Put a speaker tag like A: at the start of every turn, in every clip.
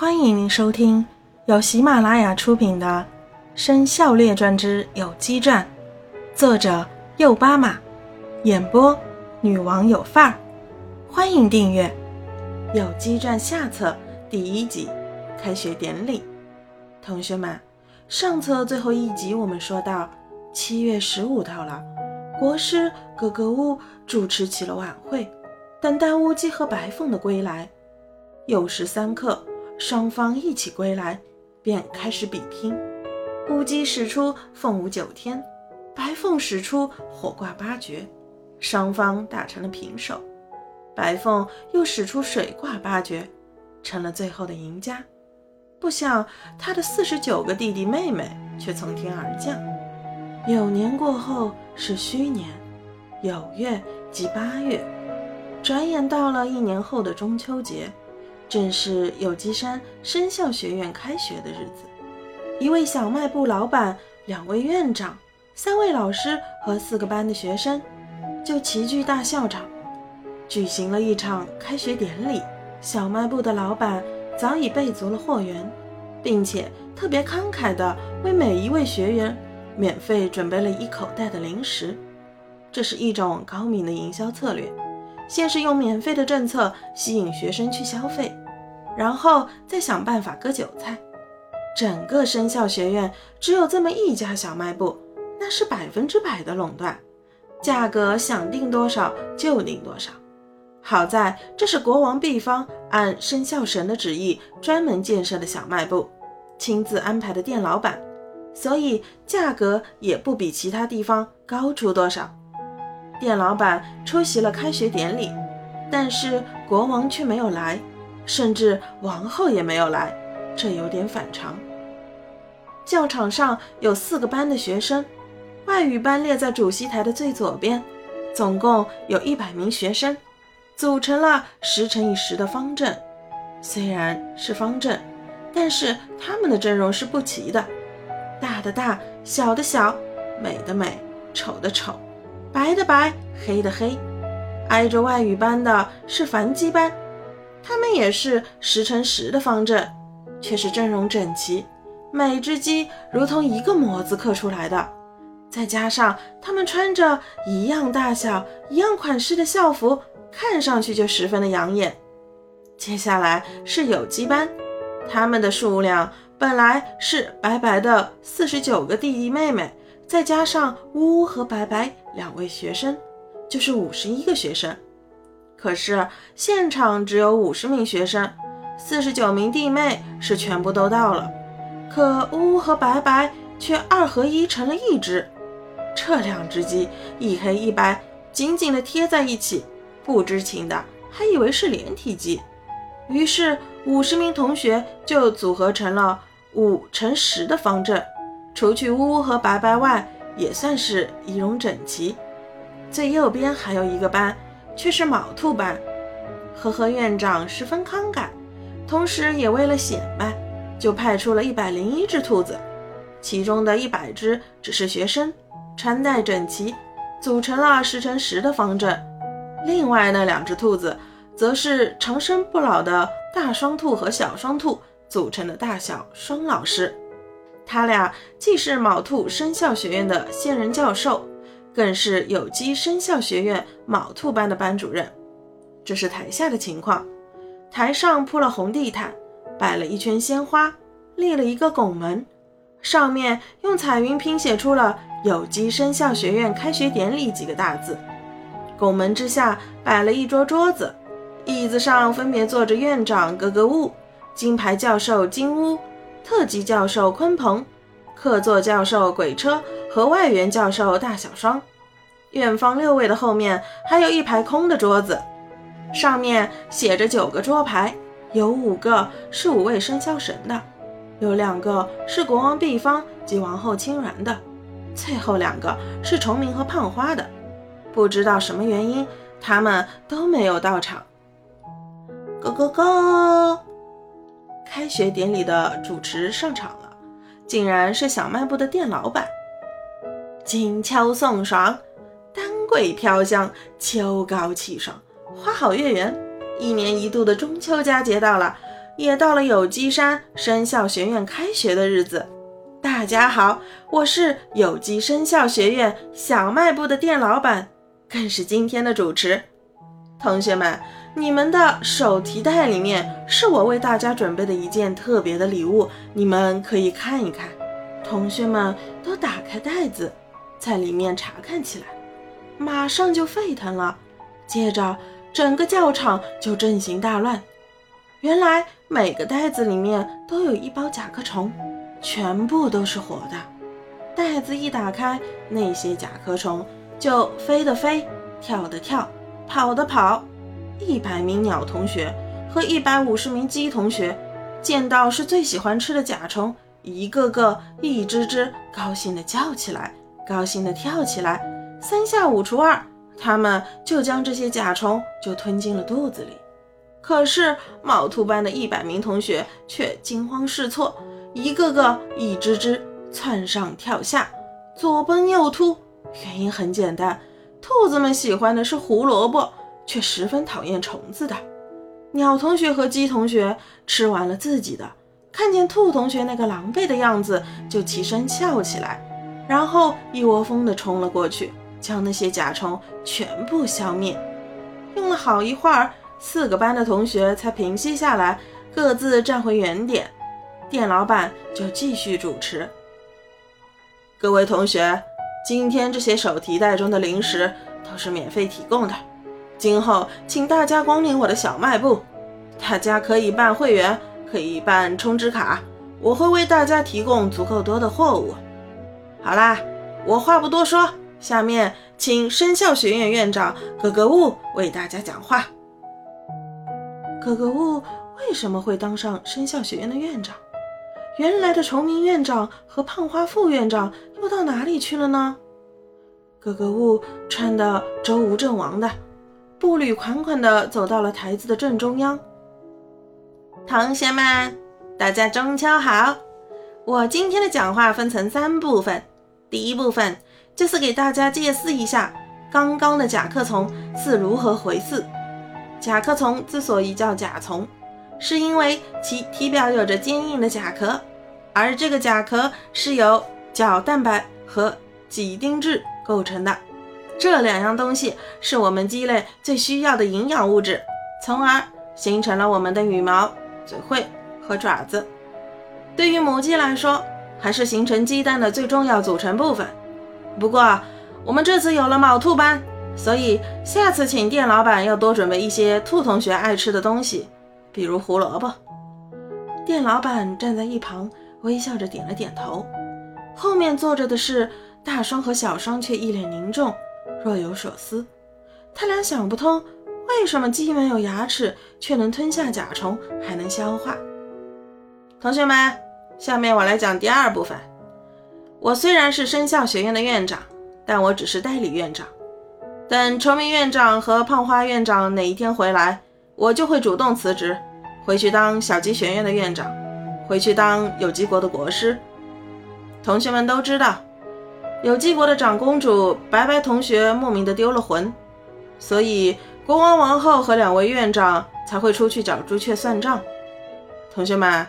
A: 欢迎您收听由喜马拉雅出品的《生肖列传之有机传》，作者右巴马，演播女王有范儿。欢迎订阅《有机传》下册第一集开学典礼。同学们，上册最后一集我们说到，七月十五到了，国师格格巫主持起了晚会，等待乌鸡和白凤的归来。酉时三刻。双方一起归来，便开始比拼。乌鸡使出凤舞九天，白凤使出火挂八绝，双方打成了平手。白凤又使出水挂八绝，成了最后的赢家。不想他的四十九个弟弟妹妹却从天而降。酉年过后是戌年，酉月即八月，转眼到了一年后的中秋节。正是有机山生肖学院开学的日子，一位小卖部老板、两位院长、三位老师和四个班的学生就齐聚大校场，举行了一场开学典礼。小卖部的老板早已备足了货源，并且特别慷慨地为每一位学员免费准备了一口袋的零食。这是一种高明的营销策略。先是用免费的政策吸引学生去消费，然后再想办法割韭菜。整个生肖学院只有这么一家小卖部，那是百分之百的垄断，价格想定多少就定多少。好在这是国王毕方按生肖神的旨意专门建设的小卖部，亲自安排的店老板，所以价格也不比其他地方高出多少。店老板出席了开学典礼，但是国王却没有来，甚至王后也没有来，这有点反常。教场上有四个班的学生，外语班列在主席台的最左边，总共有一百名学生，组成了十乘以十的方阵。虽然是方阵，但是他们的阵容是不齐的，大的大，小的小，美的美，丑的丑。白的白，黑的黑，挨着外语班的是繁鸡班，他们也是十乘十的方阵，却是阵容整齐，每只鸡如同一个模子刻出来的。再加上他们穿着一样大小、一样款式的校服，看上去就十分的养眼。接下来是有机班，他们的数量本来是白白的四十九个弟弟妹妹。再加上乌乌和白白两位学生，就是五十一个学生。可是现场只有五十名学生，四十九名弟妹是全部都到了，可乌乌和白白却二合一成了一只。这两只鸡一黑一白，紧紧地贴在一起，不知情的还以为是连体鸡。于是五十名同学就组合成了五乘十的方阵。除去乌乌和白白外，也算是仪容整齐。最右边还有一个班，却是卯兔班。呵呵，院长十分慷慨，同时也为了显摆，就派出了一百零一只兔子，其中的一百只只是学生，穿戴整齐，组成了十乘十的方阵。另外那两只兔子，则是长生不老的大双兔和小双兔组成的大小双老师。他俩既是卯兔生肖学院的现任教授，更是有机生肖学院卯兔班的班主任。这是台下的情况，台上铺了红地毯，摆了一圈鲜花，立了一个拱门，上面用彩云拼写出了“有机生肖学院开学典礼”几个大字。拱门之下摆了一桌桌子，椅子上分别坐着院长格格巫、金牌教授金乌。特级教授鲲鹏，客座教授鬼车和外援教授大小双。院方六位的后面还有一排空的桌子，上面写着九个桌牌，有五个是五位生肖神的，有两个是国王毕方及王后青鸾的，最后两个是崇明和胖花的。不知道什么原因，他们都没有到场。Go go go！开学典礼的主持上场了，竟然是小卖部的店老板。金秋送爽，丹桂飘香，秋高气爽，花好月圆。一年一度的中秋佳节到了，也到了有机山生肖学院开学的日子。大家好，我是有机生肖学院小卖部的店老板，更是今天的主持。同学们，你们的手提袋里面是我为大家准备的一件特别的礼物，你们可以看一看。同学们都打开袋子，在里面查看起来，马上就沸腾了。接着，整个教场就阵型大乱。原来每个袋子里面都有一包甲壳虫。全部都是活的，袋子一打开，那些甲壳虫就飞的飞，跳的跳，跑的跑。一百名鸟同学和一百五十名鸡同学见到是最喜欢吃的甲虫，一个个一只只高兴地叫起来，高兴地跳起来。三下五除二，他们就将这些甲虫就吞进了肚子里。可是毛兔班的一百名同学却惊慌失措。一个个一只只窜上跳下，左奔右突。原因很简单，兔子们喜欢的是胡萝卜，却十分讨厌虫子的。鸟同学和鸡同学吃完了自己的，看见兔同学那个狼狈的样子，就起身笑起来，然后一窝蜂地冲了过去，将那些甲虫全部消灭。用了好一会儿，四个班的同学才平息下来，各自站回原点。店老板就继续主持：“各位同学，今天这些手提袋中的零食都是免费提供的。今后请大家光临我的小卖部，大家可以办会员，可以办充值卡，我会为大家提供足够多的货物。好啦，我话不多说，下面请生肖学院院长格格巫为大家讲话。格格巫为什么会当上生肖学院的院长？”原来的崇明院长和胖花副院长又到哪里去了呢？格格巫穿的周吴阵亡的，步履款款地走到了台子的正中央。同学们，大家中秋好！我今天的讲话分成三部分，第一部分就是给大家介绍一下刚刚的甲壳虫是如何回事。甲壳虫之所以叫甲虫。是因为其体表有着坚硬的甲壳，而这个甲壳是由角蛋白和几丁质构成的。这两样东西是我们鸡类最需要的营养物质，从而形成了我们的羽毛、嘴喙和爪子。对于母鸡来说，还是形成鸡蛋的最重要组成部分。不过，我们这次有了卯兔班，所以下次请店老板要多准备一些兔同学爱吃的东西。比如胡萝卜，店老板站在一旁，微笑着点了点头。后面坐着的是大双和小双，却一脸凝重，若有所思。他俩想不通，为什么鸡没有牙齿，却能吞下甲虫，还能消化。同学们，下面我来讲第二部分。我虽然是生肖学院的院长，但我只是代理院长。等崇明院长和胖花院长哪一天回来，我就会主动辞职。回去当小鸡学院的院长，回去当有机国的国师。同学们都知道，有机国的长公主白白同学莫名的丢了魂，所以国王、王后和两位院长才会出去找朱雀算账。同学们，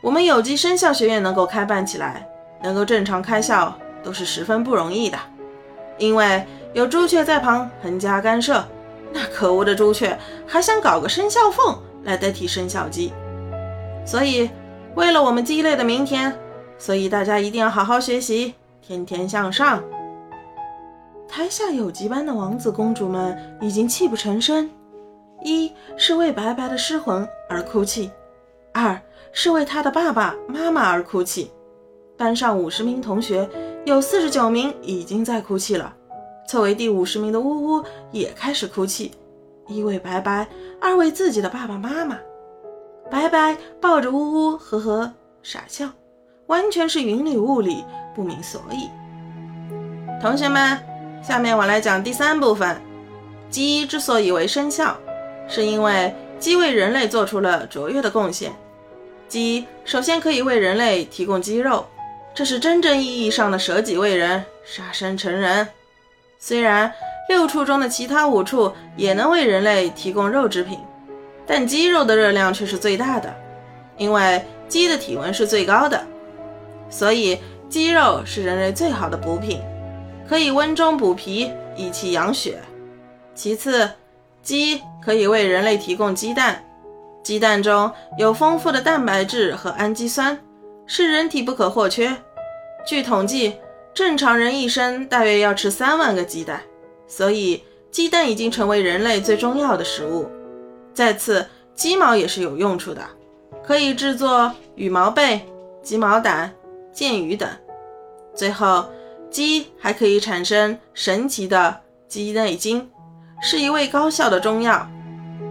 A: 我们有机生肖学院能够开办起来，能够正常开校，都是十分不容易的，因为有朱雀在旁横加干涉。那可恶的朱雀还想搞个生肖凤。来代替生肖鸡，所以为了我们鸡类的明天，所以大家一定要好好学习，天天向上。台下有机班的王子公主们已经泣不成声，一是为白白的失魂而哭泣，二是为他的爸爸妈妈而哭泣。班上五十名同学，有四十九名已经在哭泣了，作为第五十名的呜呜也开始哭泣。一为白白，二为自己的爸爸妈妈。白白抱着呜呜，呵呵傻笑，完全是云里雾里，不明所以。同学们，下面我来讲第三部分。鸡之所以为生肖，是因为鸡为人类做出了卓越的贡献。鸡首先可以为人类提供鸡肉，这是真正意义上的舍己为人，杀身成仁。虽然。六畜中的其他五畜也能为人类提供肉制品，但鸡肉的热量却是最大的。因为鸡的体温是最高的，所以鸡肉是人类最好的补品，可以温中补脾、益气养血。其次，鸡可以为人类提供鸡蛋，鸡蛋中有丰富的蛋白质和氨基酸，是人体不可或缺。据统计，正常人一生大约要吃三万个鸡蛋，所以鸡蛋已经成为人类最重要的食物。再次，鸡毛也是有用处的，可以制作羽毛被、鸡毛掸、箭鱼等。最后，鸡还可以产生神奇的鸡内金，是一味高效的中药。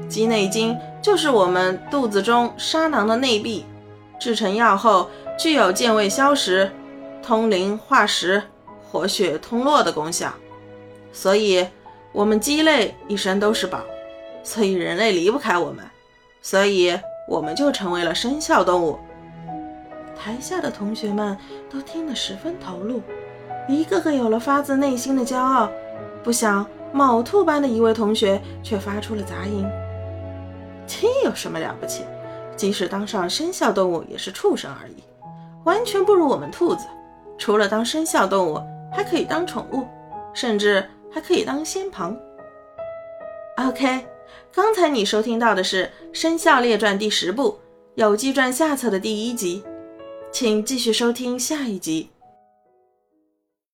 A: 鸡内金就是我们肚子中沙囊的内壁，制成药后具有健胃消食。通灵化食、活血通络的功效，所以我们鸡类一生都是宝，所以人类离不开我们，所以我们就成为了生肖动物。台下的同学们都听得十分投入，一个个有了发自内心的骄傲。不想卯兔班的一位同学却发出了杂音：“鸡有什么了不起？即使当上生肖动物，也是畜生而已，完全不如我们兔子。”除了当生肖动物，还可以当宠物，甚至还可以当仙旁。OK，刚才你收听到的是《生肖列传》第十部《有机传》下册的第一集，请继续收听下一集。